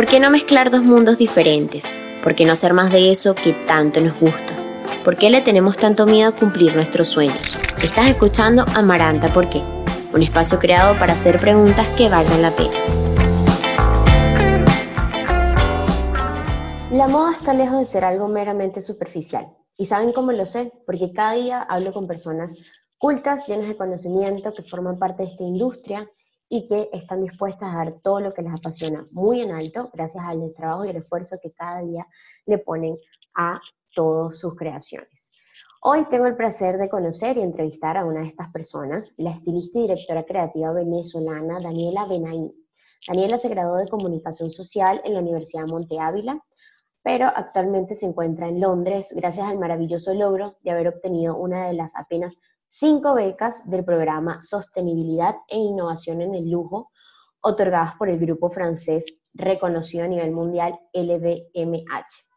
¿Por qué no mezclar dos mundos diferentes? ¿Por qué no hacer más de eso que tanto nos gusta? ¿Por qué le tenemos tanto miedo a cumplir nuestros sueños? Estás escuchando Amaranta ¿Por qué? Un espacio creado para hacer preguntas que valgan la pena. La moda está lejos de ser algo meramente superficial. ¿Y saben cómo lo sé? Porque cada día hablo con personas cultas, llenas de conocimiento, que forman parte de esta industria y que están dispuestas a dar todo lo que les apasiona muy en alto, gracias al trabajo y el esfuerzo que cada día le ponen a todas sus creaciones. Hoy tengo el placer de conocer y entrevistar a una de estas personas, la estilista y directora creativa venezolana Daniela Benaí. Daniela se graduó de Comunicación Social en la Universidad Monte Ávila, pero actualmente se encuentra en Londres gracias al maravilloso logro de haber obtenido una de las apenas cinco becas del programa Sostenibilidad e Innovación en el Lujo, otorgadas por el grupo francés reconocido a nivel mundial LVMH.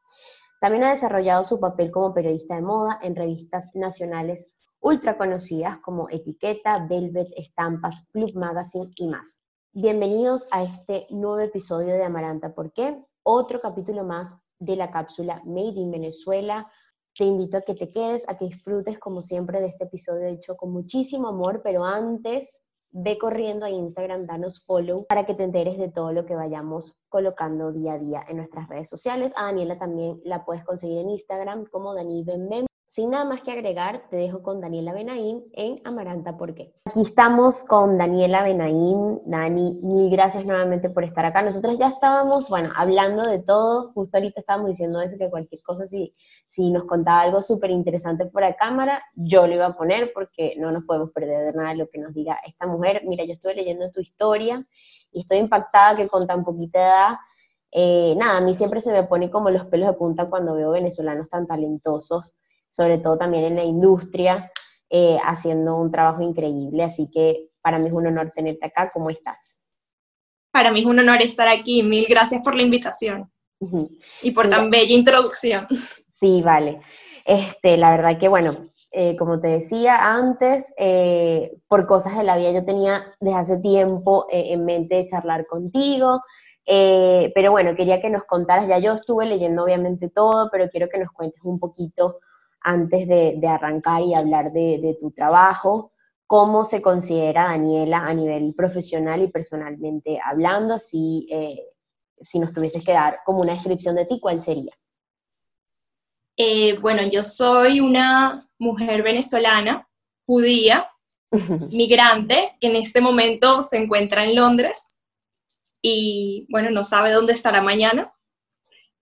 También ha desarrollado su papel como periodista de moda en revistas nacionales ultra conocidas como Etiqueta, Velvet, Estampas, Club Magazine y más. Bienvenidos a este nuevo episodio de Amaranta ¿Por qué? Otro capítulo más de la cápsula Made in Venezuela. Te invito a que te quedes, a que disfrutes como siempre de este episodio hecho con muchísimo amor, pero antes ve corriendo a Instagram, danos follow para que te enteres de todo lo que vayamos colocando día a día en nuestras redes sociales. A Daniela también la puedes conseguir en Instagram como Dani sin nada más que agregar, te dejo con Daniela Benaín en Amaranta ¿Por qué? Aquí estamos con Daniela Benaín. Dani, mil gracias nuevamente por estar acá. Nosotros ya estábamos, bueno, hablando de todo. Justo ahorita estábamos diciendo eso, que cualquier cosa, si, si nos contaba algo súper interesante por la cámara, yo lo iba a poner porque no nos podemos perder de nada lo que nos diga esta mujer. Mira, yo estuve leyendo tu historia y estoy impactada que con tan poquita edad eh, nada, a mí siempre se me pone como los pelos de punta cuando veo venezolanos tan talentosos sobre todo también en la industria, eh, haciendo un trabajo increíble. Así que para mí es un honor tenerte acá. ¿Cómo estás? Para mí es un honor estar aquí. Mil gracias por la invitación y por tan bella introducción. Sí, vale. Este, la verdad que, bueno, eh, como te decía antes, eh, por cosas de la vida yo tenía desde hace tiempo en mente charlar contigo, pero bueno, quería que nos contaras, ya yo estuve leyendo obviamente todo, pero quiero que nos cuentes un poquito antes de, arrancar y hablar de, tu trabajo, cómo se considera Daniela a nivel profesional y personalmente hablando, si, eh, si nos tuvieses que dar como una descripción de ti, ¿cuál sería? Eh, bueno, yo soy una mujer venezolana, judía, migrante, que en este momento se encuentra en Londres y, bueno, no sabe dónde estará mañana,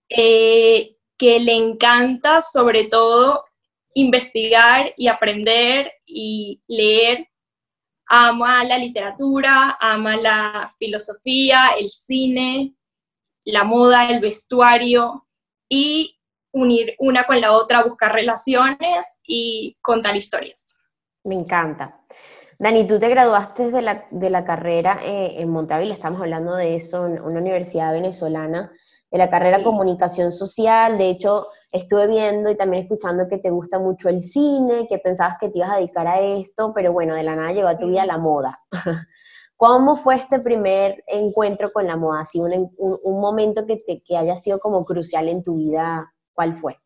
eh, que le encanta sobre todo investigar y aprender y leer. Ama la literatura, ama la filosofía, el cine, la moda, el vestuario y unir una con la otra, buscar relaciones y contar historias. Me encanta. Dani, tú te graduaste de la, de la carrera eh, en Montavila, estamos hablando de eso, en una universidad venezolana, de la carrera Comunicación Social. De hecho, estuve viendo y también escuchando que te gusta mucho el cine, que pensabas que te ibas a dedicar a esto, pero bueno, de la nada llegó a tu vida la moda. ¿Cómo fue este primer encuentro con la moda? Así un, un, momento que, te, que haya sido como crucial en tu vida, ¿cuál fue?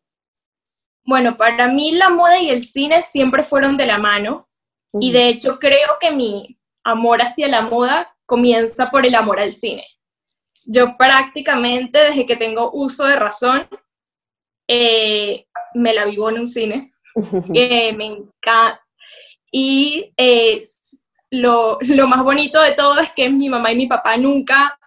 Bueno, para mí la moda y el cine siempre fueron de la mano y de hecho creo que mi amor hacia la moda comienza por el amor al cine. Yo prácticamente desde que tengo uso de razón eh, me la vivo en un cine, que me encanta. Y eh, lo, lo, más bonito de todo es que mi mamá y mi papá nunca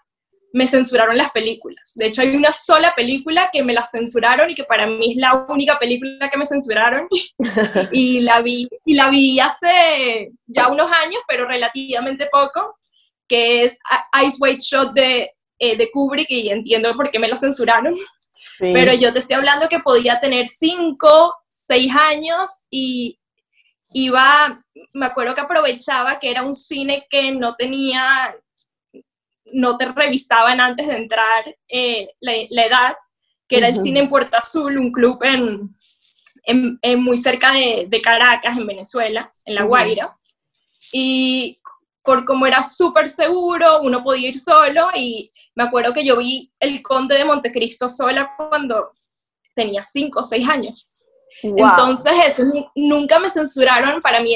me censuraron las películas. De hecho, hay una sola película que me la censuraron y que para mí es la única película que me censuraron. y, la vi, y la vi hace ya unos años, pero relativamente poco, que es Ice White Shot de, eh, de Kubrick y entiendo por qué me la censuraron. Pero yo te estoy hablando que podía tener cinco, seis años y iba, me acuerdo que aprovechaba que era un cine que no tenía, no te revisaban antes de entrar eh, la, edad, que era el cine en Puerto Azul, un club en, en, muy cerca de, de, Caracas, en Venezuela, en La Guaira. Y por cómo era súper seguro, uno podía ir solo y me acuerdo que yo vi El Conde de Montecristo sola cuando tenía cinco o seis años. Entonces, eso nunca me censuraron para mí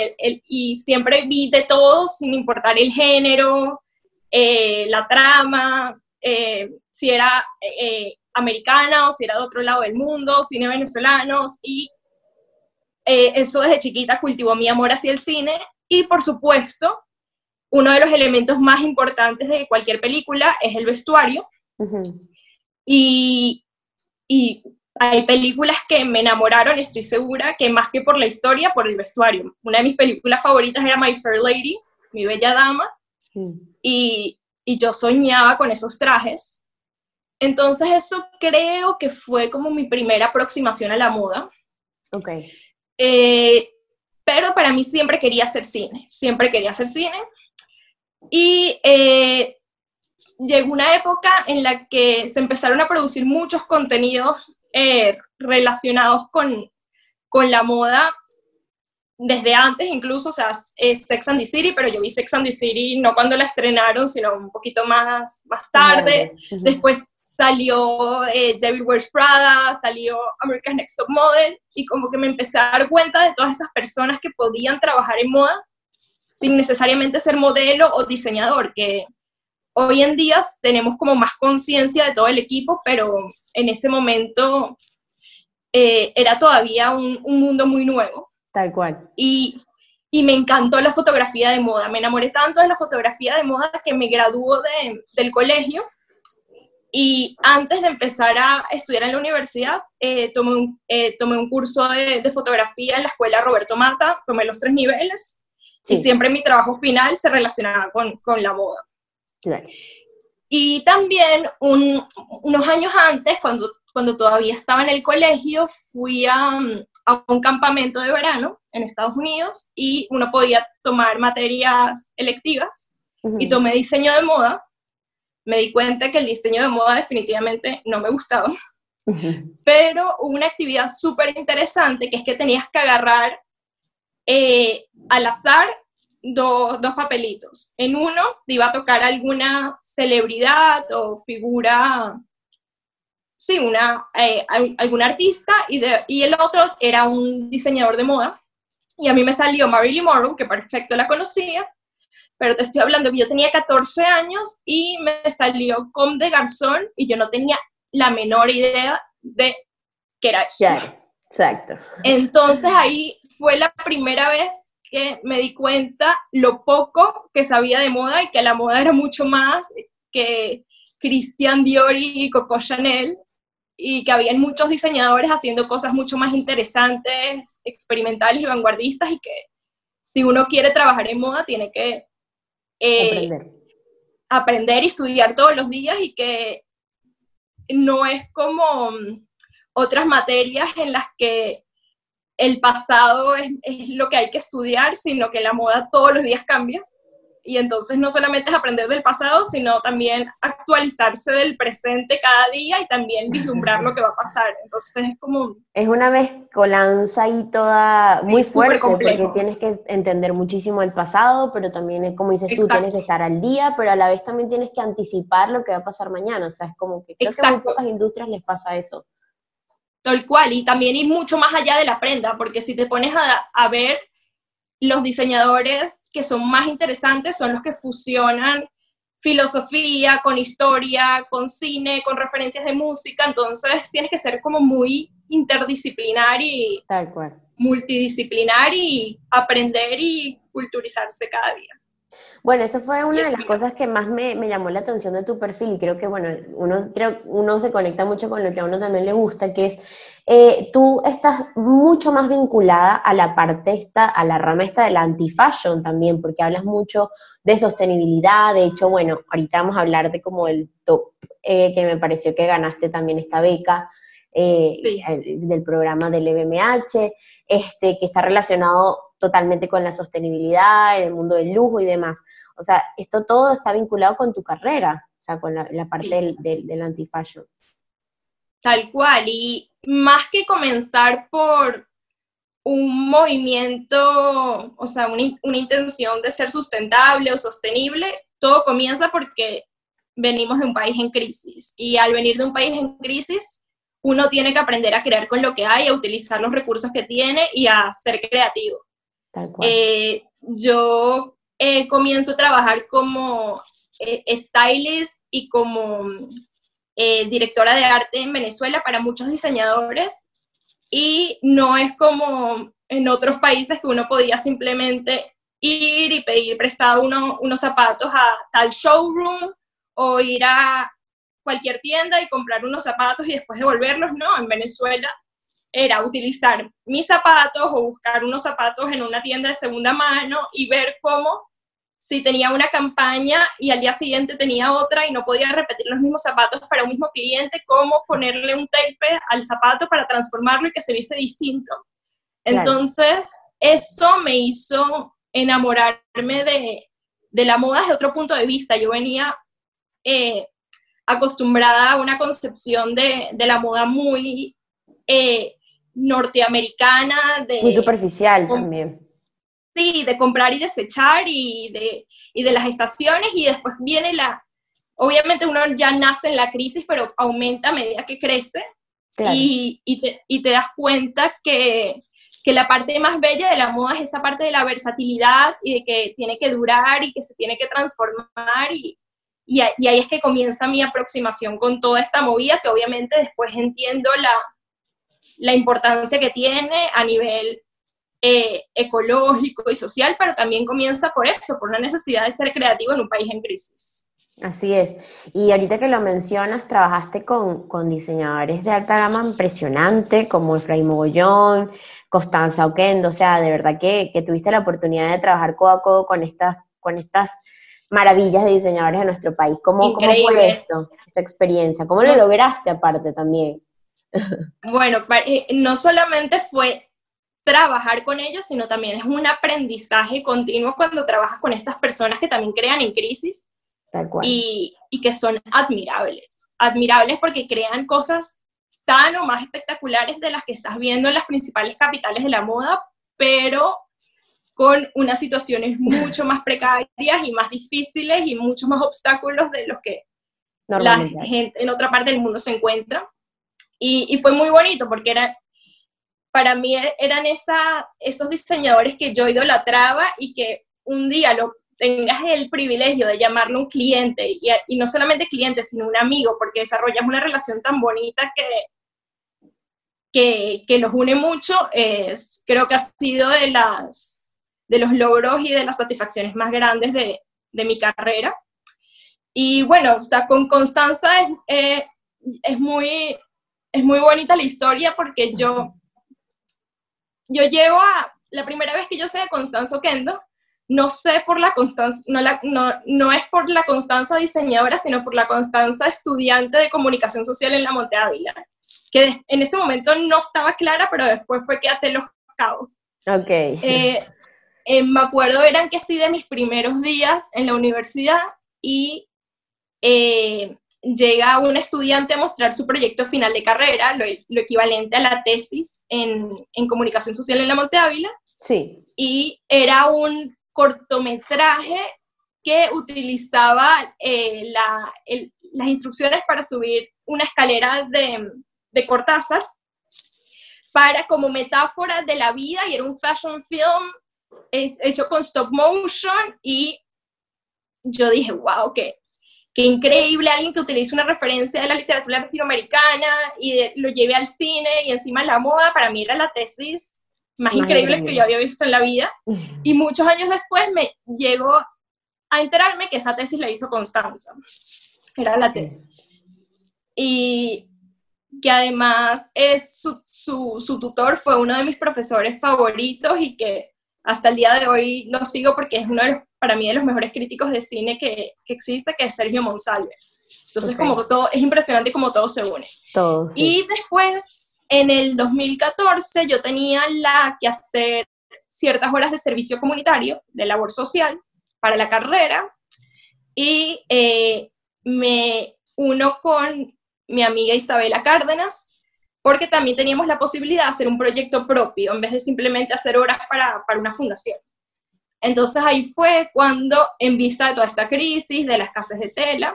y siempre vi de todo sin importar el género, eh, la trama, eh, si era eh, americana o si era de otro lado del mundo, cine venezolanos y eso desde chiquita cultivó mi amor hacia el cine y por supuesto uno de los elementos más importantes de cualquier película es el vestuario. y, y, hay películas que me enamoraron, estoy segura, que más que por la historia, por el vestuario. Una de mis películas favoritas era My Fair Lady, Mi Bella Dama, y, y yo soñaba con esos trajes. Entonces eso creo que fue como mi primera aproximación a la moda. Ok. Eh, pero para mí siempre quería hacer cine, siempre quería hacer cine. Y eh, llegó una época en la que se empezaron a producir muchos contenidos eh, relacionados con, con la moda desde antes incluso, o sea, es Sex and the City, pero yo vi Sex and the City no cuando la estrenaron, sino un poquito más, más tarde. Después salió eh, David Wears Prada, salió America's Next Top Model, y como que me empecé a dar cuenta de todas esas personas que podían trabajar en moda sin necesariamente ser modelo o diseñador, que hoy en día tenemos como más conciencia de todo el equipo, pero en ese momento eh, era todavía un, mundo muy nuevo. Tal cual. Y, y, me encantó la fotografía de moda. Me enamoré tanto de la fotografía de moda que me graduó de, del colegio. Y antes de empezar a estudiar en la universidad, eh, tomé, un, eh, tomé un curso de, de, fotografía en la escuela Roberto Mata, tomé los tres niveles y siempre mi trabajo final se relacionaba con, con la moda. Y también unos años antes, cuando, cuando todavía estaba en el colegio, fui a, a, un campamento de verano en Estados Unidos y uno podía tomar materias electivas y tomé diseño de moda. Me di cuenta que el diseño de moda definitivamente no me gustaba, pero hubo una actividad súper interesante que es que tenías que agarrar eh, al azar dos papelitos. En uno te iba a tocar alguna celebridad o figura, sí, una, eh, algún artista, y, de, y el otro era un diseñador de moda. Y a mí me salió Marilyn Monroe, que perfecto la conocía, pero te estoy hablando que yo tenía 14 años y me salió Com de Garzón y yo no tenía la menor idea de qué era eso. exacto. Entonces ahí fue la primera vez que me di cuenta lo poco que sabía de moda y que la moda era mucho más que Christian Dior y Coco Chanel y que había muchos diseñadores haciendo cosas mucho más interesantes, experimentales y vanguardistas y que si uno quiere trabajar en moda tiene que eh, aprender. aprender y estudiar todos los días y que no es como otras materias en las que el pasado es, lo que hay que estudiar, sino que la moda todos los días cambia. Y entonces no solamente es aprender del pasado, sino también actualizarse del presente cada día y también vislumbrar lo que va a pasar. Entonces es como... Es una mezcolanza y toda muy fuerte, porque tienes que entender muchísimo el pasado, pero también, como dices tú, tienes que estar al día, pero a la vez también tienes que anticipar lo que va a pasar mañana. O sea, es como que creo que a muy pocas industrias les pasa eso. Tal cual, y también ir mucho más allá de la prenda, porque si te pones a, ver, los diseñadores que son más interesantes son los que fusionan filosofía con historia, con cine, con referencias de música, entonces tienes que ser como muy interdisciplinar y Tal cual. multidisciplinar y aprender y culturizarse cada día. Bueno, eso fue una de las cosas que más me, llamó la atención de tu perfil y creo que, bueno, uno, creo, uno se conecta mucho con lo que a uno también le gusta, que es, eh, tú estás mucho más vinculada a la parte esta, a la rama esta de la anti-fashion también, porque hablas mucho de sostenibilidad, de hecho, bueno, ahorita vamos a hablar de como el top, eh, que me pareció que ganaste también esta beca, eh, del programa del EBMH, este, que está relacionado totalmente con la sostenibilidad, en el mundo del lujo y demás. O sea, esto todo está vinculado con tu carrera, o sea, con la, parte del, del, anti-fashion. Tal cual, y más que comenzar por, un movimiento, o sea, una, una, intención de ser sustentable o sostenible, todo comienza porque venimos de un país en crisis. Y al venir de un país en crisis, uno tiene que aprender a crear con lo que hay, a utilizar los recursos que tiene y a ser creativo. Eh, yo eh, comienzo a trabajar como eh, stylist y como directora de arte en Venezuela para muchos diseñadores. Y no es como en otros países que uno podía simplemente ir y pedir prestado unos zapatos a tal showroom o ir a cualquier tienda y comprar unos zapatos y después devolverlos, no, en Venezuela era utilizar mis zapatos o buscar unos zapatos en una tienda de segunda mano y ver cómo si tenía una campaña y al día siguiente tenía otra y no podía repetir los mismos zapatos para un mismo cliente, cómo ponerle un tape al zapato para transformarlo y que se viese distinto. Entonces, eso me hizo enamorarme de, de, la moda desde otro punto de vista. Yo venía eh, acostumbrada a una concepción de, de la moda muy eh, norteamericana. De, muy superficial también Sí, de comprar y desechar y de, y de las estaciones y después viene la, obviamente uno ya nace en la crisis, pero aumenta a medida que crece y, y, te, y, te, das cuenta que, que, la parte más bella de la moda es esa parte de la versatilidad y de que tiene que durar y que se tiene que transformar y, y ahí es que comienza mi aproximación con toda esta movida que obviamente después entiendo la, la importancia que tiene a nivel eh, ecológico y social, pero también comienza por eso, por la necesidad de ser creativo en un país en crisis. Así es. Y ahorita que lo mencionas, trabajaste con, con diseñadores de alta gama impresionante, como Efraín Mogollón, Constanza Oquendo, o sea, de verdad que, que, tuviste la oportunidad de trabajar codo a codo con estas, con estas maravillas de diseñadores de nuestro país. ¿Cómo, ¿cómo fue esto, esta experiencia? ¿Cómo lo lograste aparte también? Bueno, eh, no solamente fue trabajar con ellos, sino también es un aprendizaje continuo cuando trabajas con estas personas que también crean en crisis Y, y que son admirables. Admirables porque crean cosas tan o más espectaculares de las que estás viendo en las principales capitales de la moda, pero con unas situaciones mucho más precarias y más difíciles y muchos más obstáculos de los que la gente en otra parte del mundo se encuentra. Y, y, fue muy bonito porque era, para mí eran esa, esos diseñadores que yo idolatraba y que un día lo tengas el privilegio de llamarlo un cliente y, y no solamente cliente, sino un amigo, porque desarrollas una relación tan bonita que, que, que los une mucho, es, creo que ha sido de, las, de los logros y de las satisfacciones más grandes de, de mi carrera. Y bueno, o sea, con Constanza es, eh, es, muy, es muy bonita la historia porque yo yo llego a, la primera vez que yo sé de Constanza Oquendo, no sé por la constancia, no, la, no, no, es por la constancia diseñadora, sino por la constancia estudiante de comunicación social en la Monte Ávila, que en ese momento no estaba clara, pero después fue que até los cabos. Ok. Eh, eh, me acuerdo, eran que sí de mis primeros días en la universidad y eh, llega un estudiante a mostrar su proyecto final de carrera, lo, equivalente a la tesis en, comunicación social en la Monte Ávila. Sí. Y era un cortometraje que utilizaba eh, las instrucciones para subir una escalera de, de Cortázar para como metáfora de la vida y era un fashion film hecho con stop motion y yo dije, wow, qué, qué increíble alguien que utilice una referencia de la literatura latinoamericana y lo lleve al cine y encima la moda, para mí era la tesis más increíble que yo había visto en la vida. Y muchos años después me llegó a enterarme que esa tesis la hizo Constanza. Era la tesis. Y que además es su, su, su tutor, fue uno de mis profesores favoritos y que hasta el día de hoy lo sigo porque es uno de los, para mí de los mejores críticos de cine que, que existe, que es Sergio Monsalve. Entonces, como todo, es impresionante como todo se une. Todo, Y después, en el 2014, yo tenía la que hacer ciertas horas de servicio comunitario, de labor social, para la carrera, y eh, me uno con mi amiga Isabela Cárdenas, porque también teníamos la posibilidad de hacer un proyecto propio en vez de simplemente hacer horas para, para una fundación. Entonces ahí fue cuando, en vista de toda esta crisis de las casas de tela,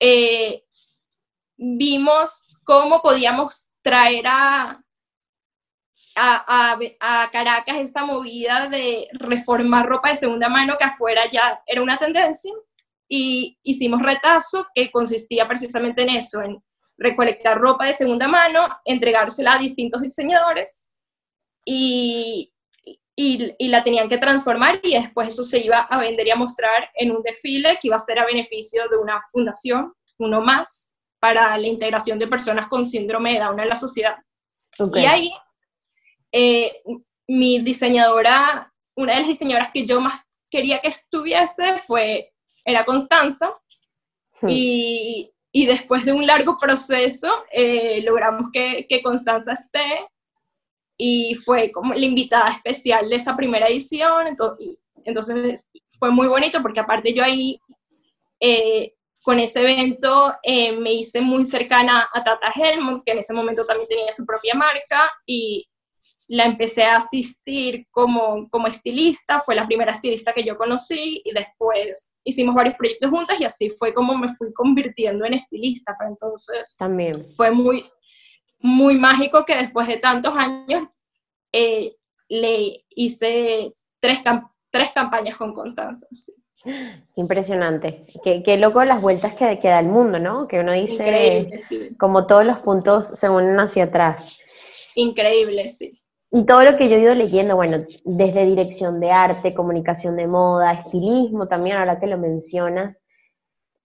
eh, vimos cómo podíamos traer a, a, a, Caracas esa movida de reformar ropa de segunda mano que afuera ya era una tendencia y hicimos retazo que consistía precisamente en eso, en recolectar ropa de segunda mano, entregársela a distintos diseñadores y, y, la tenían que transformar y después eso se iba a vender y a mostrar en un desfile que iba a ser a beneficio de una fundación, uno más, para la integración de personas con síndrome de Down en la sociedad. Y ahí, eh, mi diseñadora, una de las diseñadoras que yo más quería que estuviese fue, era Constanza, hmm. y, y, después de un largo proceso eh, logramos que, que Constanza esté, y fue como la invitada especial de esa primera edición, entonces, entonces fue muy bonito porque aparte yo ahí eh, con ese evento eh, me hice muy cercana a Tata Helmut, que en ese momento también tenía su propia marca y la empecé a asistir como, como estilista, fue la primera estilista que yo conocí y después hicimos varios proyectos juntas y así fue como me fui convirtiendo en estilista, pero entonces también fue muy, muy mágico que después de tantos años eh, le hice tres, tres campañas con Constanza. Impresionante. Qué, qué, loco las vueltas que, que, da el mundo, ¿no? Que uno dice, como todos los puntos se unen hacia atrás. Increíble, sí. Y todo lo que yo he ido leyendo, bueno, desde dirección de arte, comunicación de moda, estilismo también, ahora que lo mencionas,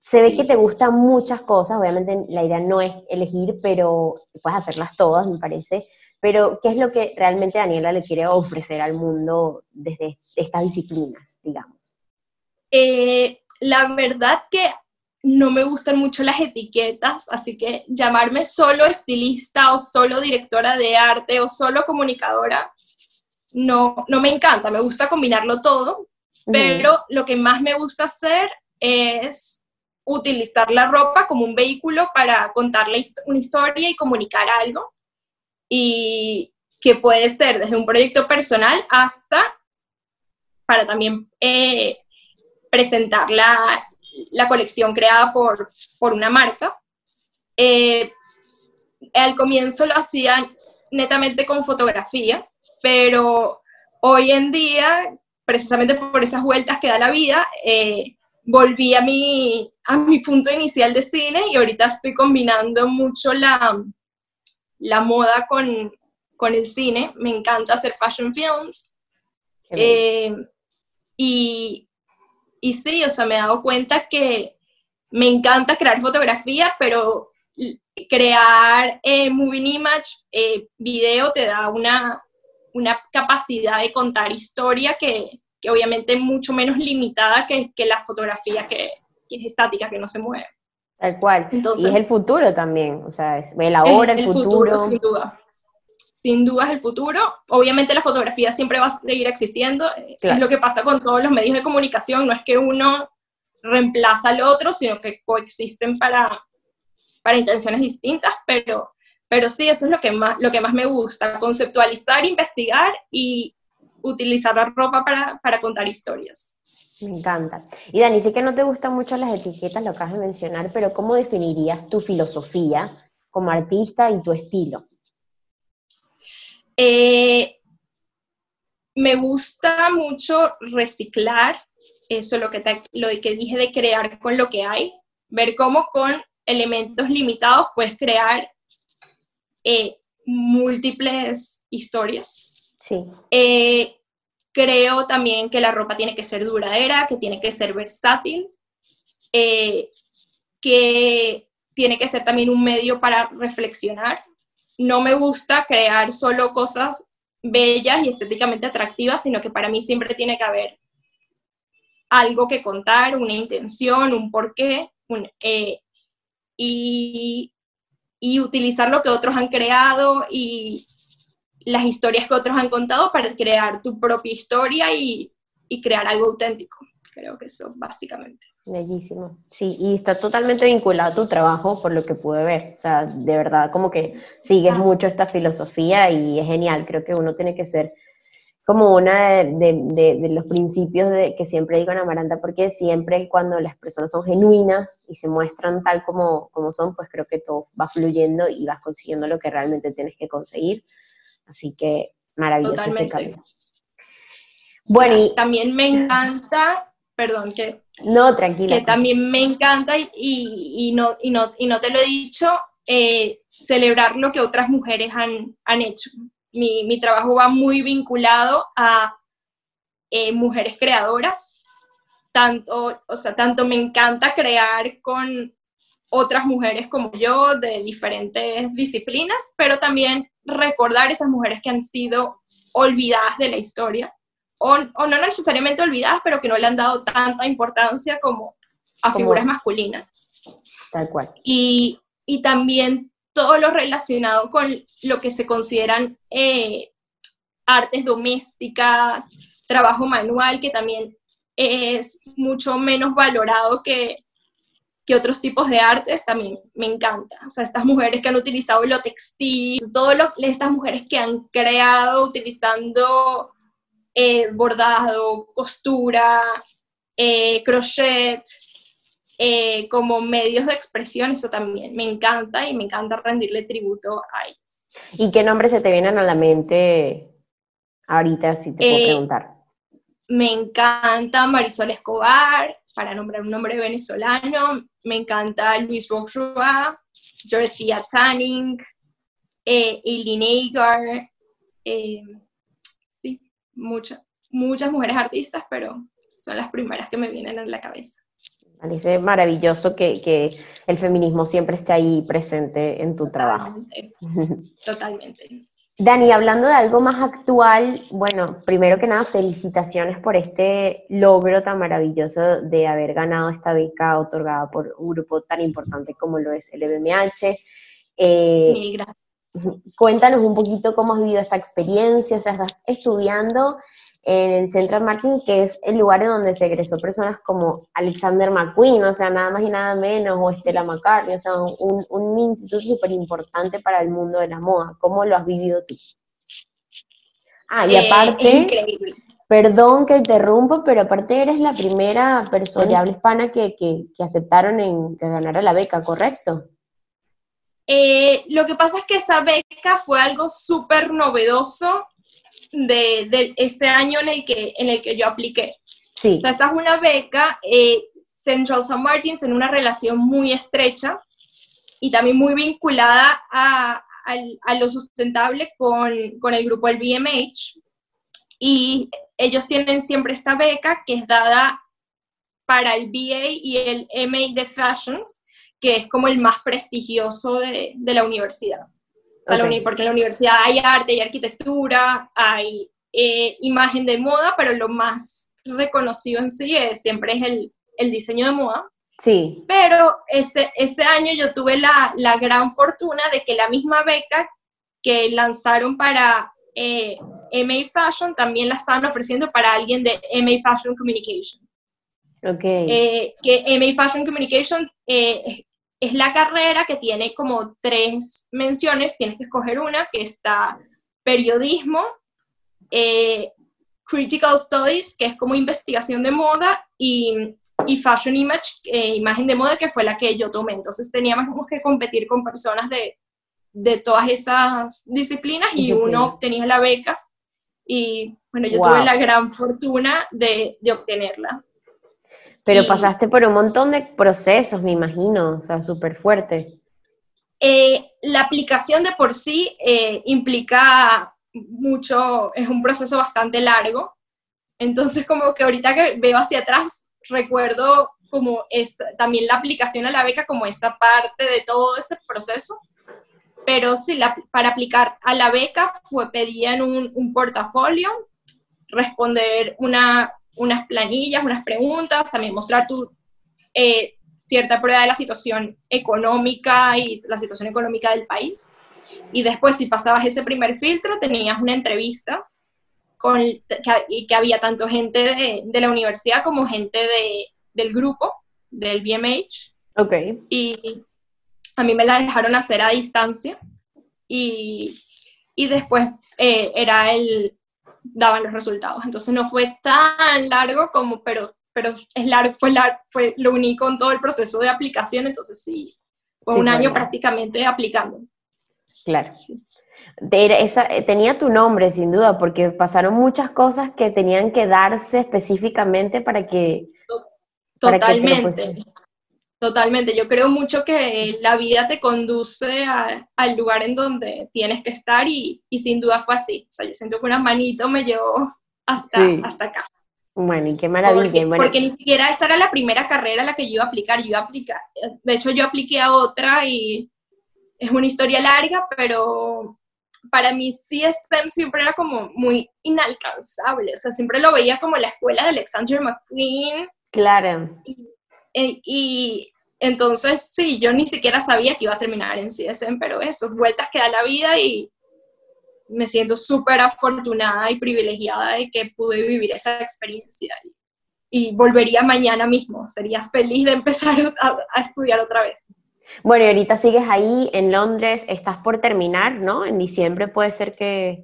se ve que te gustan muchas cosas, obviamente la idea no es elegir, pero puedes hacerlas todas, me parece. Pero, ¿qué es lo que realmente Daniela le quiere ofrecer al mundo desde estas disciplinas, digamos? Eh, la verdad que no me gustan mucho las etiquetas, así que llamarme solo estilista o solo directora de arte o solo comunicadora no, no me encanta, me gusta combinarlo todo, pero lo que más me gusta hacer es utilizar la ropa como un vehículo para contar una historia y comunicar algo. Y que puede ser desde un proyecto personal hasta para también eh, presentar la, colección creada por, por una marca. Eh, al comienzo lo hacían netamente con fotografía, pero hoy en día, precisamente por esas vueltas que da la vida, eh, volví a mi, a mi punto inicial de cine y ahorita estoy combinando mucho la, la moda con, con el cine. Me encanta hacer fashion films. Eh, y, y sí, o sea, me he dado cuenta que me encanta crear fotografía, pero crear eh, moving image, eh, video, te da una, una capacidad de contar historia que, que obviamente es mucho menos limitada que, que la fotografía que, es estática, que no se mueve. Tal cual. Entonces, y es el futuro también, o sea, es el ahora, el, futuro. Sin duda. Sin duda es el futuro. Obviamente la fotografía siempre va a seguir existiendo. Es lo que pasa con todos los medios de comunicación. No es que uno reemplaza al otro, sino que coexisten para, para intenciones distintas, pero, pero sí, eso es lo que, más, lo que más me gusta, conceptualizar, investigar y, utilizar la ropa para, para contar historias. Me encanta. Y Dani, sé que no te gustan mucho las etiquetas, lo acabas de mencionar, pero ¿cómo definirías tu filosofía como artista y tu estilo? Eh, me gusta mucho reciclar, eso lo que, lo que dije de crear con lo que hay, ver cómo con elementos limitados puedes crear eh, múltiples historias. Sí. Eh, creo también que la ropa tiene que ser duradera, que tiene que ser versátil, eh, que tiene que ser también un medio para reflexionar. No me gusta crear solo cosas bellas y estéticamente atractivas, sino que para mí siempre tiene que haber algo que contar, una intención, un porqué, eh, y, y utilizar lo que otros han creado y, las historias que otros han contado para crear tu propia historia y, crear algo auténtico. creo que eso básicamente. Bellísimo. Sí, y está totalmente vinculado a tu trabajo por lo que pude ver. O sea, de verdad, como que sigues ah. mucho esta filosofía y es genial. Creo que uno tiene que ser como una de, los principios de, que siempre digo en Amaranta, porque siempre cuando las personas son genuinas y se muestran tal como, como son, pues creo que todo va fluyendo y vas consiguiendo lo que realmente tienes que conseguir. Así que maravilloso Totalmente. Bueno, y también me encanta, perdón, que... No, tranquila. Que también me encanta y, y, no, y, no, y no te lo he dicho, eh, celebrar lo que otras mujeres han, han hecho. Mi, mi, trabajo va muy vinculado a eh, mujeres creadoras, tanto, o sea, tanto me encanta crear con otras mujeres como yo de diferentes disciplinas, pero también recordar esas mujeres que han sido olvidadas de la historia o, no necesariamente olvidadas, pero que no le han dado tanta importancia como a figuras masculinas. Tal cual. Y, y, también todo lo relacionado con lo que se consideran eh, artes domésticas, trabajo manual, que también es mucho menos valorado que, que otros tipos de artes, también me encanta. O sea, estas mujeres que han utilizado lo textil, todo lo, estas mujeres que han creado utilizando eh, bordado, costura, eh, crochet, eh, como medios de expresión, eso también me encanta y me encanta rendirle tributo a ellas. ¿Y qué nombres se te vienen a la mente ahorita, si te puedo preguntar? Me encanta Marisol Escobar, para nombrar un nombre venezolano, me encanta Luis Bourgeois, Dorothea Tanning, eh, Eileen Agar, muchas, muchas mujeres artistas, pero son las primeras que me vienen en la cabeza. Parece maravilloso que, que el feminismo siempre esté ahí presente en tu trabajo. Totalmente. Dani, hablando de algo más actual, bueno, primero que nada, felicitaciones por este logro tan maravilloso de haber ganado esta beca otorgada por un grupo tan importante como lo es el. Eh, Mil gracias. Cuéntanos un poquito cómo has vivido esta experiencia, o sea, estás estudiando en el Central Martin, que es el lugar en donde se egresó personas como Alexander McQueen, o sea, nada más y nada menos, o Estela McCartney, o sea, un, un instituto súper importante para el mundo de la moda. ¿Cómo lo has vivido tú? Ah, y eh, aparte, perdón que interrumpo, pero aparte eres la primera persona de habla hispana que, que, que aceptaron en que ganara la beca, ¿correcto? Eh, lo que pasa es que esa beca fue algo súper novedoso de, este año en el, que, en el que yo apliqué. Sí. O sea, esa es una beca, eh, Central St. Martins en una relación muy estrecha y también muy vinculada a, lo sustentable con, con, el grupo del BMH. Y ellos tienen siempre esta beca que es dada para el BA y el MA de Fashion, que es como el más prestigioso de, la universidad. porque en la universidad hay arte, hay arquitectura, hay eh, imagen de moda, pero lo más reconocido en sí es, siempre es el, diseño de moda. Sí. Pero ese, ese año yo tuve la, gran fortuna de que la misma beca que lanzaron para eh, MA Fashion también la estaban ofreciendo para alguien de MA Fashion Communication. Ok. Eh, que MA Fashion Communication eh, es la carrera que tiene como tres menciones, tienes que escoger una, que está periodismo, eh, critical studies, que es como investigación de moda, y, fashion image, eh, imagen de moda, que fue la que yo tomé. Entonces teníamos que competir con personas de, todas esas disciplinas y uno obtenía la beca. Y bueno, yo tuve la gran fortuna de, de obtenerla. Pero pasaste por un montón de procesos, me imagino, o sea, súper fuerte. Eh, la aplicación de por sí eh, implica mucho, es un proceso bastante largo. Entonces, como que ahorita que veo hacia atrás, recuerdo como es, también la aplicación a la beca como esa parte de todo ese proceso. Pero sí, la, para aplicar a la beca fue pedir en un, un portafolio, responder una, unas planillas, unas preguntas, también mostrar tu eh, cierta prueba de la situación económica y la situación económica del país. Y después, si pasabas ese primer filtro, tenías una entrevista con, y que había tanto gente de, de la universidad como gente de, del grupo, del BMH. Ok. Y a mí me la dejaron hacer a distancia y, y después eh, era el, daban los resultados. Entonces no fue tan largo como, pero, pero es largo, fue, largo, fue lo único en todo el proceso de aplicación, entonces sí, fue un año prácticamente aplicando. Claro. esa, eh, tenía tu nombre, sin duda, porque pasaron muchas cosas que tenían que darse específicamente para que... Totalmente. Totalmente, yo creo mucho que la vida te conduce al lugar en donde tienes que estar y, sin duda fue así. O sea, yo siento que una manito me llevó hasta, hasta acá. Bueno, y qué maravilla. Porque, ni siquiera esta era la primera carrera a la que yo iba a aplicar. Yo iba a aplicar, de hecho yo apliqué a otra y es una historia larga, pero para mí CSM siempre era como muy inalcanzable. O sea, siempre lo veía como la escuela de Alexander McQueen. Claro. Y, entonces, sí, yo ni siquiera sabía que iba a terminar en CSM, pero eso, vueltas que da la vida y me siento súper afortunada y privilegiada de que pude vivir esa experiencia. Y, volvería mañana mismo, sería feliz de empezar a, estudiar otra vez. Bueno, y ahorita sigues ahí en Londres, estás por terminar, ¿no? En diciembre puede ser que...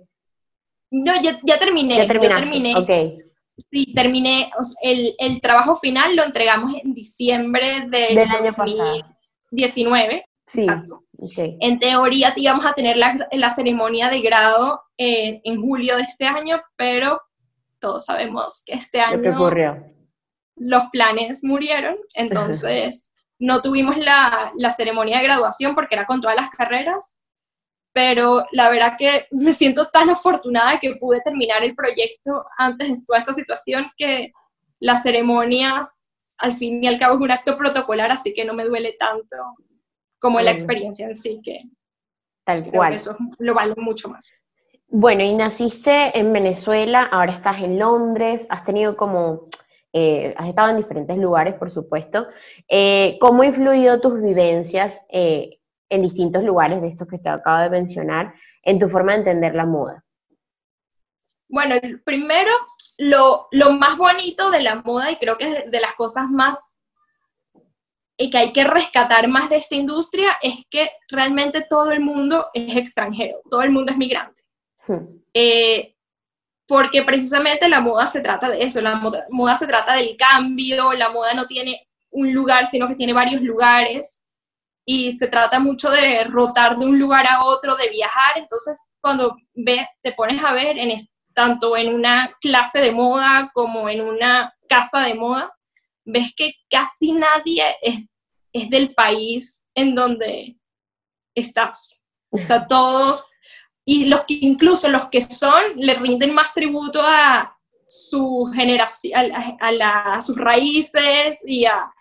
No, ya, ya terminé. Ya terminé. Ok. Sí, terminé, el, el, trabajo final lo entregamos en diciembre del año 2019. Sí, exacto. En teoría íbamos a tener la, la ceremonia de grado eh, en julio de este año, pero todos sabemos que este año ocurrió? los planes murieron, entonces no tuvimos la, la ceremonia de graduación porque era con todas las carreras pero la verdad que me siento tan afortunada que pude terminar el proyecto antes de toda esta situación que las ceremonias al fin y al cabo es un acto protocolar, así que no me duele tanto como la experiencia en sí, que tal cual. eso lo vale mucho más. Bueno, y naciste en Venezuela, ahora estás en Londres, has tenido como, eh, has estado en diferentes lugares, por supuesto. Eh, ¿Cómo ha influido tus vivencias eh, en distintos lugares de estos que te acabo de mencionar en tu forma de entender la moda? Bueno, primero, lo, más bonito de la moda, y creo que es de las cosas más y que hay que rescatar más de esta industria, es que realmente todo el mundo es extranjero, todo el mundo es migrante. Hmm. Eh, porque precisamente la moda se trata de eso, la moda, moda se trata del cambio, la moda no tiene un lugar, sino que tiene varios lugares y se trata mucho de rotar de un lugar a otro, de viajar, entonces cuando ves, te pones a ver en tanto en una clase de moda como en una casa de moda, ves que casi nadie es, es del país en donde estás. O sea, todos, y los que incluso los que son, le rinden más tributo a su generación, a, a sus raíces y a,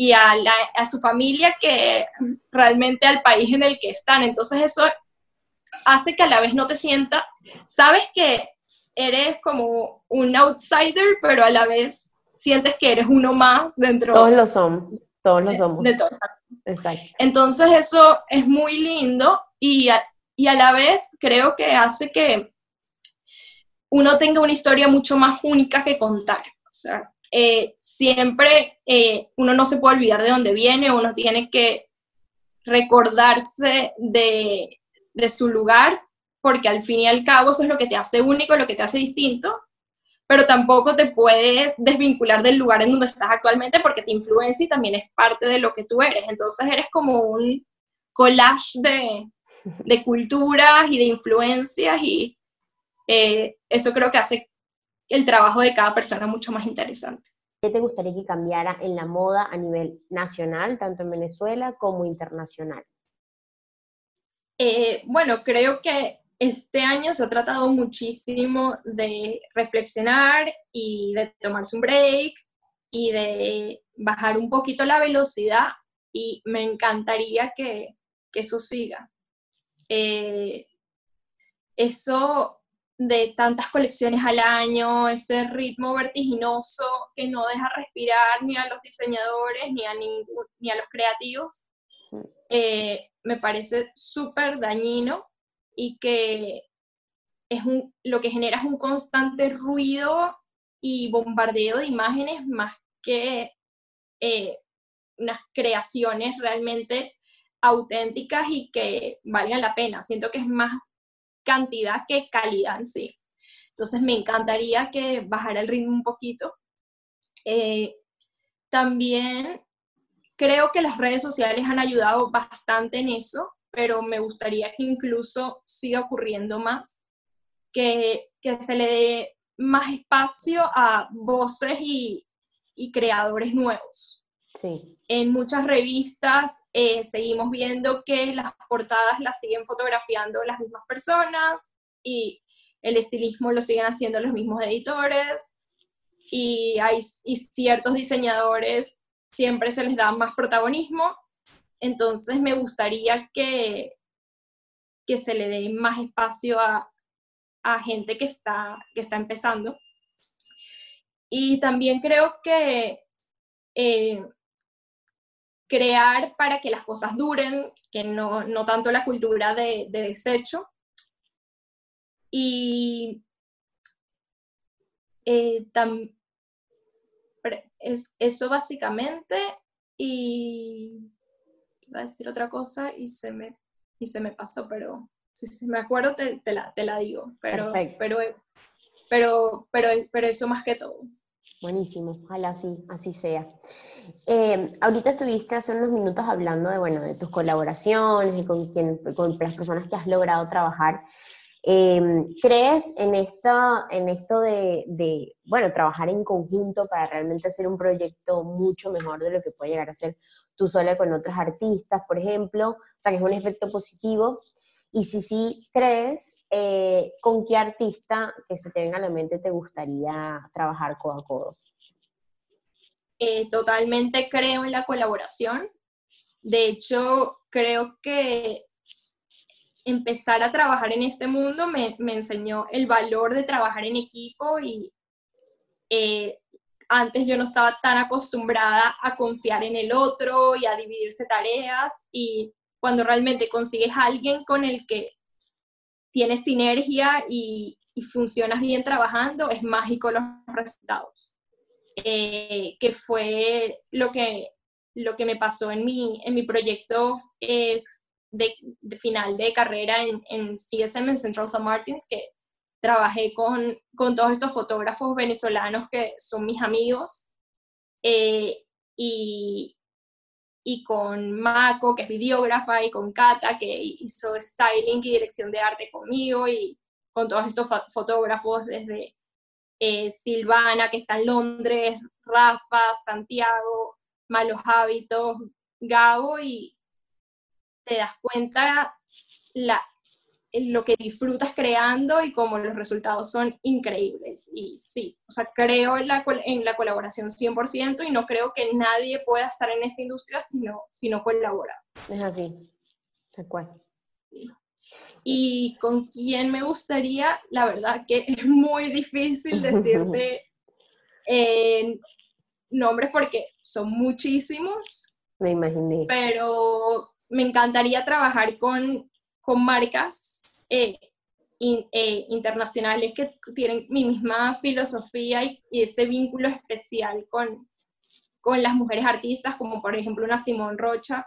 y a, a, su familia que realmente al país en el que están. Entonces eso hace que a la vez no te sientas, sabes que eres como un outsider, pero a la vez sientes que eres uno más dentro. Todos lo son, todos lo somos. De todo, exacto. Entonces eso es muy lindo y y a la vez creo que hace que uno tenga una historia mucho más única que contar. O sea, eh, siempre eh, uno no se puede olvidar de dónde viene, uno tiene que recordarse de, de, su lugar, porque al fin y al cabo eso es lo que te hace único, lo que te hace distinto, pero tampoco te puedes desvincular del lugar en donde estás actualmente porque te influencia y también es parte de lo que tú eres. Entonces eres como un collage de, de culturas y de influencias y eh, eso creo que hace el trabajo de cada persona mucho más interesante. ¿Qué te gustaría que cambiara en la moda a nivel nacional, tanto en Venezuela como internacional? Eh, bueno, creo que este año se ha tratado muchísimo de reflexionar y de tomarse un break y de bajar un poquito la velocidad y me encantaría que, eso siga. Eh, eso de tantas colecciones al año, ese ritmo vertiginoso que no deja respirar ni a los diseñadores ni a, ni a los creativos, mm. eh, me parece súper dañino y que es un, lo que genera es un constante ruido y bombardeo de imágenes más que eh, unas creaciones realmente auténticas y que valgan la pena. Siento que es más cantidad que calidad en sí. Entonces me encantaría que bajara el ritmo un poquito. Eh, también creo que las redes sociales han ayudado bastante en eso, pero me gustaría que incluso siga ocurriendo más, que, que se le dé más espacio a voces y, y creadores nuevos. Sí. En muchas revistas eh, seguimos viendo que las portadas las siguen fotografiando las mismas personas y el estilismo lo siguen haciendo los mismos editores y hay y ciertos diseñadores siempre se les da más protagonismo. Entonces me gustaría que, que se le dé más espacio a, a gente que está, que está empezando. Y también creo que eh, crear para que las cosas duren, que no, no tanto la cultura de, de desecho. Y eh, es, eso básicamente, y iba a decir otra cosa y se me, y se me pasó, pero si, me acuerdo te, la, te la digo, pero, pero, pero, pero, pero eso más que todo. Buenísimo, ojalá así, así sea. Eh, ahorita estuviste hace unos minutos hablando de, bueno, de tus colaboraciones y con, quien, con las personas que has logrado trabajar. Eh, ¿Crees en, esta, en esto de, de, bueno, trabajar en conjunto para realmente hacer un proyecto mucho mejor de lo que puede llegar a ser tú sola con otros artistas, por ejemplo? O sea, que es un efecto positivo. Y si sí crees, eh, ¿con qué artista que se te venga a la mente te gustaría trabajar codo a codo? Eh, totalmente creo en la colaboración. De hecho, creo que empezar a trabajar en este mundo me, enseñó el valor de trabajar en equipo y eh, antes yo no estaba tan acostumbrada a confiar en el otro y a dividirse tareas y cuando realmente consigues a alguien con el que tienes sinergia y, funcionas bien trabajando, es mágico los resultados. Eh, que fue lo que, lo que me pasó en mi, en mi proyecto eh, de, final de carrera en, en, CSM, en Central St. Martins, que trabajé con, con, todos estos fotógrafos venezolanos que son mis amigos. Eh, y, y con Mako, que es videógrafa, y con Kata, que hizo styling y dirección de arte conmigo, y con todos estos fotógrafos desde eh, Silvana, que está en Londres, Rafa, Santiago, Malos Hábitos, Gabo, y te das cuenta la, lo que disfrutas creando y cómo los resultados son increíbles. Y sí, o sea, creo en la, en la colaboración 100% y no creo que nadie pueda estar en esta industria si no, si no colabora. Es así, tal cual. Y con quién me gustaría, la verdad que es muy difícil decirte eh, nombres porque son muchísimos. Me imaginé. Pero me encantaría trabajar con, con marcas eh, eh, internacionales que tienen mi misma filosofía y, ese vínculo especial con, con las mujeres artistas, como por ejemplo una Simón Rocha,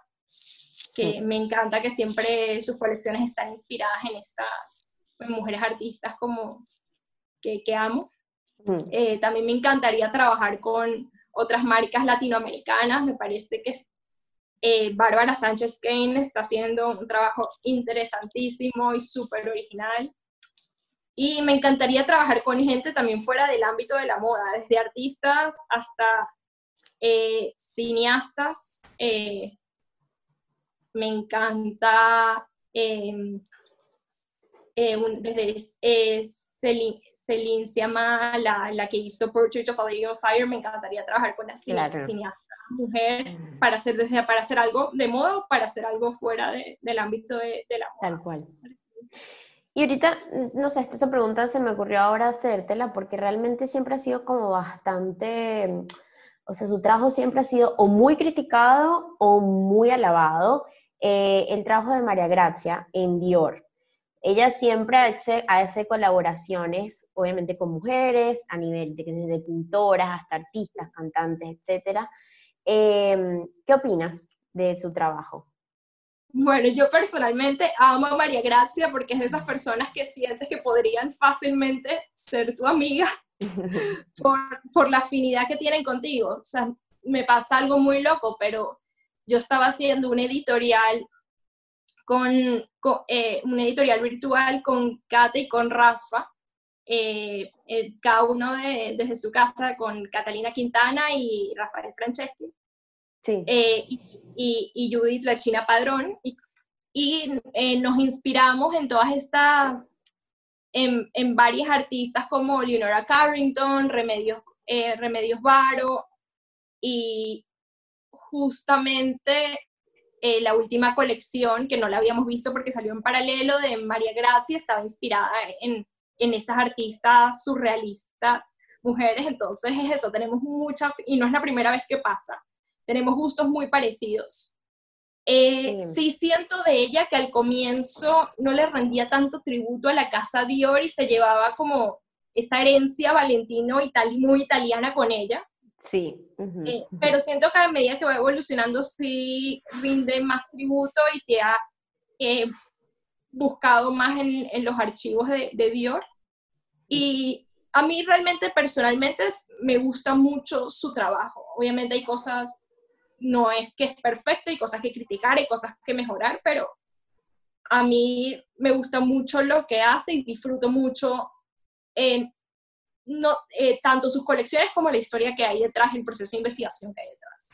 que me encanta que siempre sus colecciones están inspiradas en estas mujeres artistas como que, que amo. Eh, también me encantaría trabajar con otras marcas latinoamericanas, me parece que eh, Bárbara Sánchez Kane está haciendo un trabajo interesantísimo y súper original. Y me encantaría trabajar con gente también fuera del ámbito de la moda, desde artistas hasta eh, cineastas. Eh, me encanta em, desde Celine se llama la, la, que hizo Portrait of a Lady on Fire, me encantaría trabajar con la cineasta mujer mm. para hacer, para hacer algo de moda o para hacer algo fuera de, del ámbito de, de, la moda. Tal cual. Y ahorita, no sé, esta pregunta se me ocurrió ahora hacértela porque realmente siempre ha sido como bastante, o sea, su trabajo siempre ha sido o muy criticado o muy alabado. Eh, el trabajo de María Gracia en Dior. Ella siempre hace, hace colaboraciones, obviamente con mujeres, a nivel de, desde pintoras hasta artistas, cantantes, etc. Em, ¿Qué opinas de su trabajo? Bueno, yo personalmente amo a María Gracia porque es de esas personas que sientes que podrían fácilmente ser tu amiga por, por la afinidad que tienen contigo. O sea, me pasa algo muy loco, pero yo estaba haciendo un editorial con, eh, un editorial virtual con Kate y con Rafa, eh, eh, cada uno desde su casa con Catalina Quintana y Rafael Franceschi. Sí. Y, y, Judith La China Padrón. Y, y nos inspiramos en todas estas, en, en, varias artistas como Leonora Carrington, Remedios, Remedios Varo, y justamente eh, la última colección, que no la habíamos visto porque salió en paralelo, de María Grazia, estaba inspirada en, en esas artistas surrealistas mujeres, entonces es eso, tenemos mucha, y no es la primera vez que pasa, tenemos gustos muy parecidos. Eh, sí. siento de ella que al comienzo no le rendía tanto tributo a la casa Dior y se llevaba como esa herencia valentino muy italiana con ella. Sí. Eh, pero siento que a medida que va evolucionando sí rinde más tributo y se ha eh, buscado más en, los archivos de, Dior. Y a mí realmente personalmente me gusta mucho su trabajo. Obviamente hay cosas, no es que es perfecto, hay cosas que criticar, hay cosas que mejorar, pero a mí me gusta mucho lo que hace y disfruto mucho en no, eh, tanto sus colecciones como la historia que hay detrás, el proceso de investigación que hay detrás.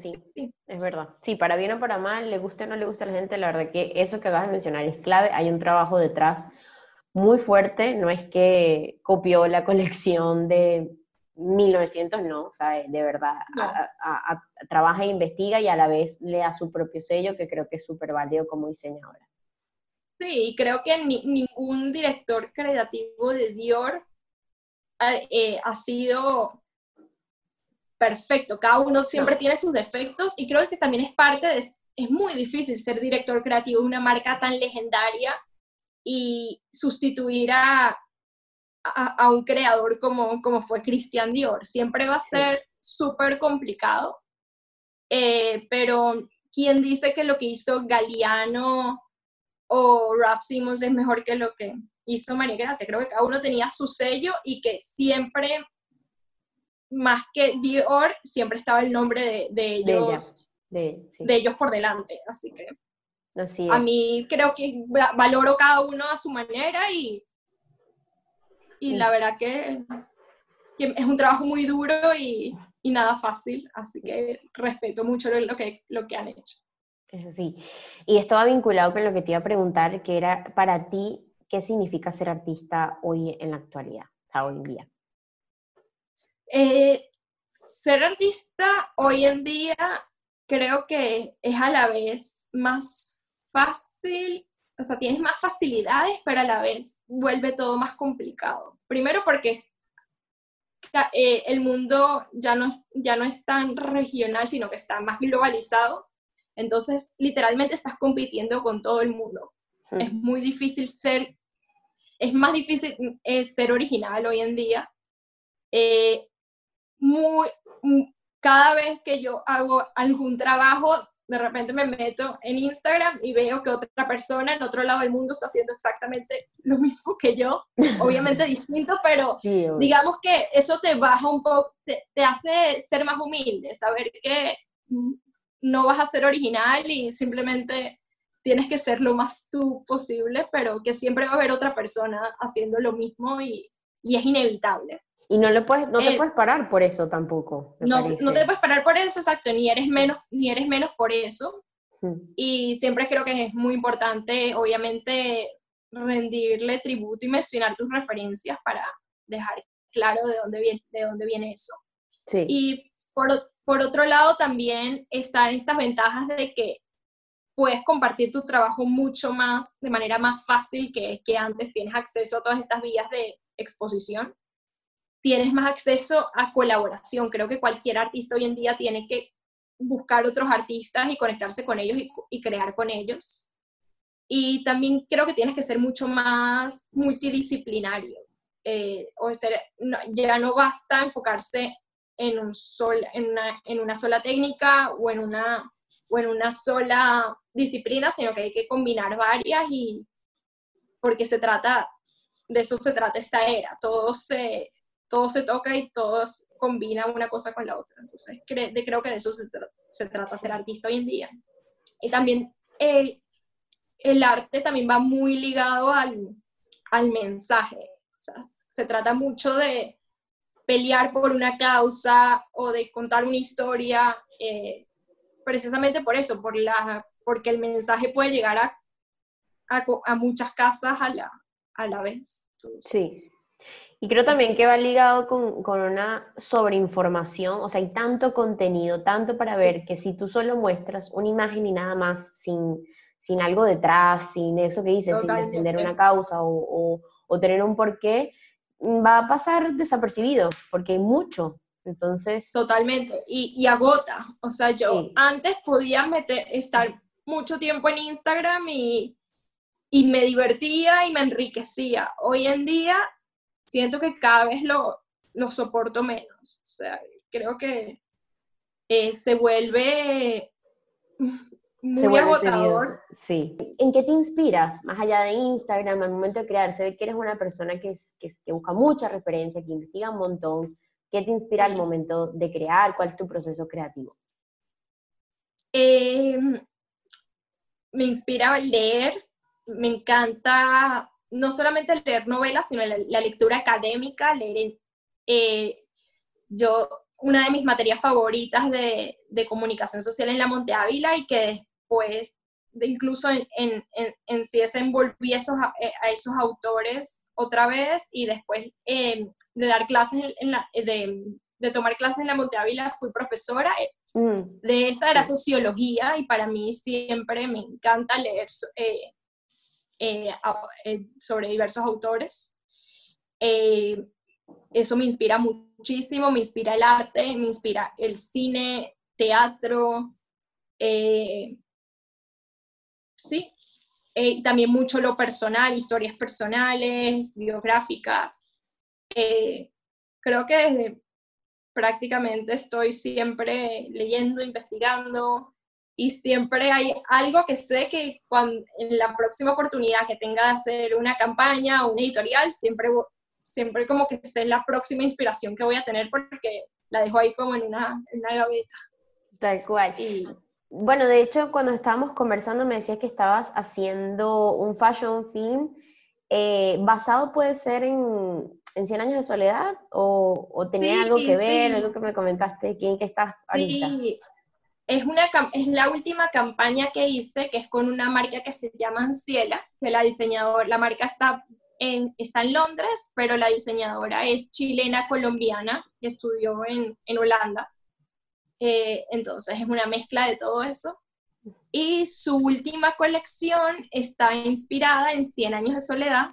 sí, es verdad. Sí, para bien o para mal, le guste o no le guste a la gente, la verdad que eso que acabas de mencionar es clave. Hay un trabajo detrás muy fuerte, no es que copió la colección de 1900, no, o sea, de verdad, trabaja e investiga y a la vez le da su propio sello, que creo que es súper válido como diseñadora. Sí, y creo que ningún director creativo de Dior eh, ha sido perfecto. Cada uno siempre tiene sus defectos y creo que también es parte de, es muy difícil ser director creativo de una marca tan legendaria y sustituir a, a, un creador como, como fue Christian Dior. Siempre va a ser súper complicado, eh, pero ¿quién dice que lo que hizo Galeano o Ralph Simmons es mejor que lo que hizo María Gracia. Creo que cada uno tenía su sello y que siempre, más que Dior, siempre estaba el nombre de, ellos, de, ellos por delante. Así que a mí creo que valoro cada uno a su manera y, y la verdad que, es un trabajo muy duro y, y, nada fácil, así que respeto mucho lo, que, lo que han hecho. Sí, y esto va vinculado con lo que te iba a preguntar, que era para ti, ¿qué significa ser artista hoy en la actualidad, o sea, hoy en día? Eh, ser artista hoy en día creo que es a la vez más fácil, o sea, tienes más facilidades, pero a la vez vuelve todo más complicado. Primero porque eh, el mundo ya no, ya no es tan regional, sino que está más globalizado. Entonces, literalmente estás compitiendo con todo el mundo. Es muy difícil ser es más difícil eh, ser original hoy en día. Eh, muy, cada vez que yo hago algún trabajo, de repente me meto en Instagram y veo que otra persona en otro lado del mundo está haciendo exactamente lo mismo que yo, obviamente distinto, pero digamos que eso te baja un poco, te, te, hace ser más humilde, saber que no vas a ser original y simplemente tienes que ser lo más tú posible, pero que siempre va a haber otra persona haciendo lo mismo y, y es inevitable. Y no, lo puedes, no te eh, puedes parar por eso tampoco. No, no te puedes parar por eso, exacto, ni eres menos, ni eres menos por eso. Y siempre creo que es muy importante, obviamente, rendirle tributo y mencionar tus referencias para dejar claro de dónde viene, de dónde viene eso. Sí. Y por, por otro lado, también están estas ventajas de que puedes compartir tu trabajo mucho más, de manera más fácil que, que antes, tienes acceso a todas estas vías de exposición, tienes más acceso a colaboración. Creo que cualquier artista hoy en día tiene que buscar otros artistas y conectarse con ellos y, crear con ellos. Y también creo que tienes que ser mucho más multidisciplinario. Eh, o ser, ya no basta enfocarse en, un sol, en, una, en una sola técnica o en una, o en una sola disciplina, sino que hay que combinar varias y porque se trata, de eso se trata esta era, todo se, todo se toca y todos combinan una cosa con la otra. Entonces de, creo que de eso se, se, trata ser artista hoy en día. Y también el, el arte también va muy ligado al, al mensaje. O sea, se trata mucho de pelear por una causa o de contar una historia, eh, precisamente por eso, por la, porque el mensaje puede llegar a, a, muchas casas a la, a la vez. sí. Y creo también que va ligado con, con, una sobreinformación, o sea, hay tanto contenido, tanto para ver, que si tú solo muestras una imagen y nada más, sin, sin algo detrás, sin eso que dices, sin defender una causa o, o, o tener un porqué, va a pasar desapercibido, porque hay mucho. Entonces. Totalmente. Y, y agota. O sea, yo antes podía meter, estar mucho tiempo en Instagram y, y me divertía y me enriquecía. Hoy en día siento que cada vez lo, lo soporto menos. O sea, creo que eh, se vuelve muy agotador. Sí. ¿En qué te inspiras? Más allá de Instagram, al momento de crear, se ve que eres una persona que, que, busca mucha referencia, que investiga un montón. ¿Qué te inspira al momento de crear? ¿Cuál es tu proceso creativo? Em, me inspira leer, me encanta no solamente leer novelas, sino la, lectura académica, leer, eh, yo, una de mis materias favoritas de, comunicación social en la Monte Ávila y que pues de incluso en, en, sí desenvolví eh, a, esos autores otra vez y después em, de dar clases en la, de, de, tomar clases en la Monte Ávila fui profesora. Eh, mm. De esa era sociología y para mí siempre me encanta leer eh, eh, sobre diversos autores. eso me inspira muchísimo, me inspira el arte, me inspira el cine, teatro, sí. Eh, también mucho lo personal, historias personales, biográficas. Eh, creo que desde prácticamente estoy siempre leyendo, investigando y siempre hay algo que sé que cuando, en la próxima oportunidad que tenga de hacer una campaña o una editorial, siempre, siempre como que sé la próxima inspiración que voy a tener porque la dejo ahí como en una, en una gaveta. Tal cual. Y, bueno, de hecho, cuando estábamos conversando me decías que estabas haciendo un fashion film eh, basado, puede ser en, en 100 años de soledad o, tenía algo que ver, algo que me comentaste, ¿quién que estás ahorita? Sí, es, una, es la última campaña que hice, que es con una marca que se llama Anciela, que la diseñadora, la marca está en, está en Londres, pero la diseñadora es chilena colombiana, que estudió en, en Holanda. Eh, entonces es una mezcla de todo eso. Y su última colección está inspirada en 100 años de soledad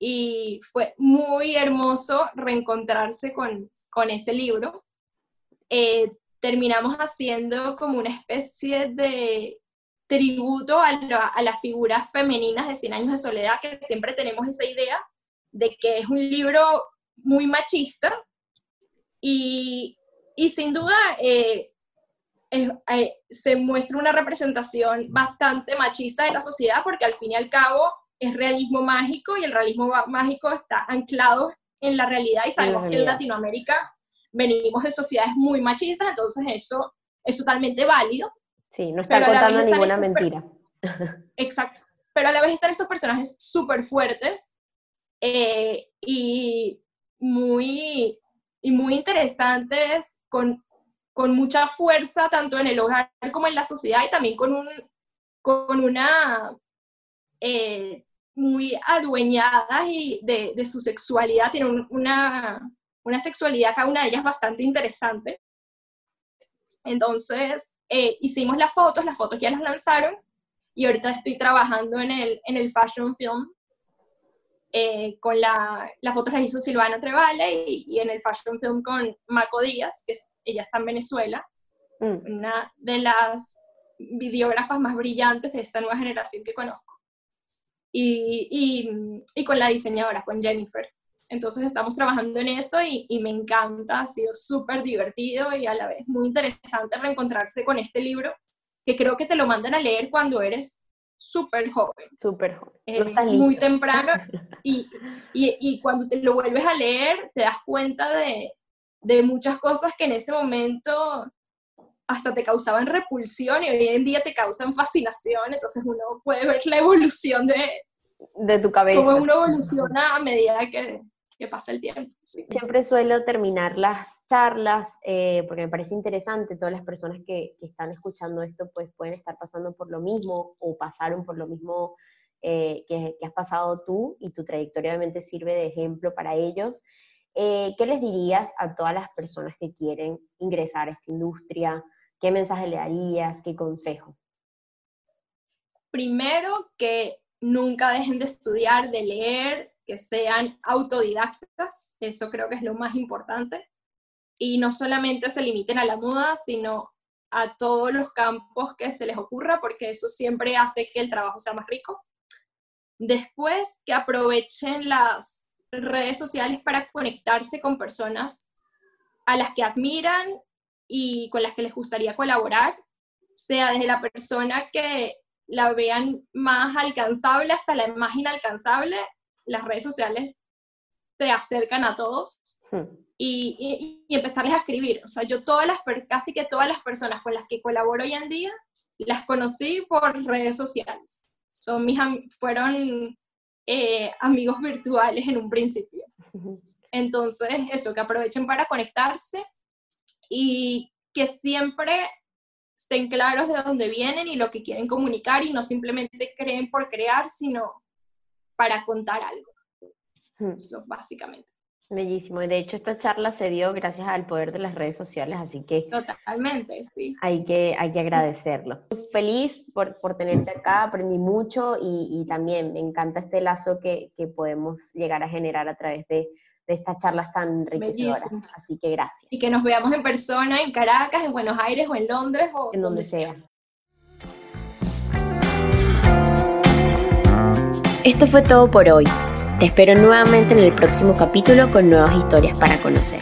y fue muy hermoso reencontrarse con, con ese libro. Eh, terminamos haciendo como una especie de tributo a, a, las figuras femeninas de 100 años de soledad, que siempre tenemos esa idea de que es un libro muy machista y y sin duda eh, eh, se muestra una representación bastante machista de la sociedad porque al fin y al cabo es realismo mágico y el realismo mágico está anclado en la realidad y sabemos que en Latinoamérica venimos de sociedades muy machistas, entonces eso es totalmente válido. Sí, no está contando ninguna mentira. Exacto. Pero a la vez están estos personajes súper fuertes eh, y, muy, y muy interesantes con, con mucha fuerza, tanto en el hogar como en la sociedad, y también con, un, con una eh, muy adueñada y de, de, su sexualidad, tiene una, una sexualidad cada una de ellas bastante interesante. Entonces, eh, hicimos las fotos, las fotos ya las lanzaron, y ahorita estoy trabajando en el, en el fashion film eh, con la, la foto la hizo Silvana Trevale y, en el fashion film con Maco Díaz, que ella está en Venezuela, mm. una de las videógrafas más brillantes de esta nueva generación que conozco. y, y, con la diseñadora, con Jennifer. Entonces estamos trabajando en eso y, y me encanta, ha sido súper divertido y a la vez muy interesante reencontrarse con este libro, que creo que te lo mandan a leer cuando eres súper joven. Súper joven. Eh, muy temprano. Y, y, y, cuando te lo vuelves a leer, te das cuenta de, de muchas cosas que en ese momento hasta te causaban repulsión y hoy en día te causan fascinación, entonces uno puede ver la evolución de, de tu cabeza. Cómo uno evoluciona a medida que, que pasa el tiempo. Siempre suelo terminar las charlas, eh, porque me parece interesante, todas las personas que, que, están escuchando esto pues pueden estar pasando por lo mismo o pasaron por lo mismo eh, que, que, has pasado tú y tu trayectoria obviamente sirve de ejemplo para ellos. Eh, ¿Qué les dirías a todas las personas que quieren ingresar a esta industria? ¿Qué mensaje le darías? ¿Qué consejo? Primero, que nunca dejen de estudiar, de leer, que sean autodidactas, eso creo que es lo más importante. Y no solamente se limiten a la moda, sino a todos los campos que se les ocurra, porque eso siempre hace que el trabajo sea más rico. Después, que aprovechen las redes sociales para conectarse con personas a las que admiran y con las que les gustaría colaborar, sea desde la persona que la vean más alcanzable hasta la más inalcanzable, las redes sociales te acercan a todos hmm. y, y, empezarles a escribir. O sea, yo todas las, casi que todas las personas con las que colaboro hoy en día, las conocí por redes sociales. Son mis, fueron eh, amigos virtuales en un principio. Entonces, eso, que aprovechen para conectarse y que siempre estén claros de dónde vienen y lo que quieren comunicar y no simplemente creen por crear, sino para contar algo. Hmm. Eso, básicamente. Bellísimo. De hecho, esta charla se dio gracias al poder de las redes sociales, así que... Totalmente, sí. Hay que, hay que agradecerlo. Feliz por, por tenerte acá, aprendí mucho y, y, también me encanta este lazo que, que podemos llegar a generar a través de, de estas charlas tan enriquecedoras. Así que gracias. Y que nos veamos en persona en Caracas, en Buenos Aires o en Londres o en donde sea. Esto fue todo por hoy. Te espero nuevamente en el próximo capítulo con nuevas historias para conocer.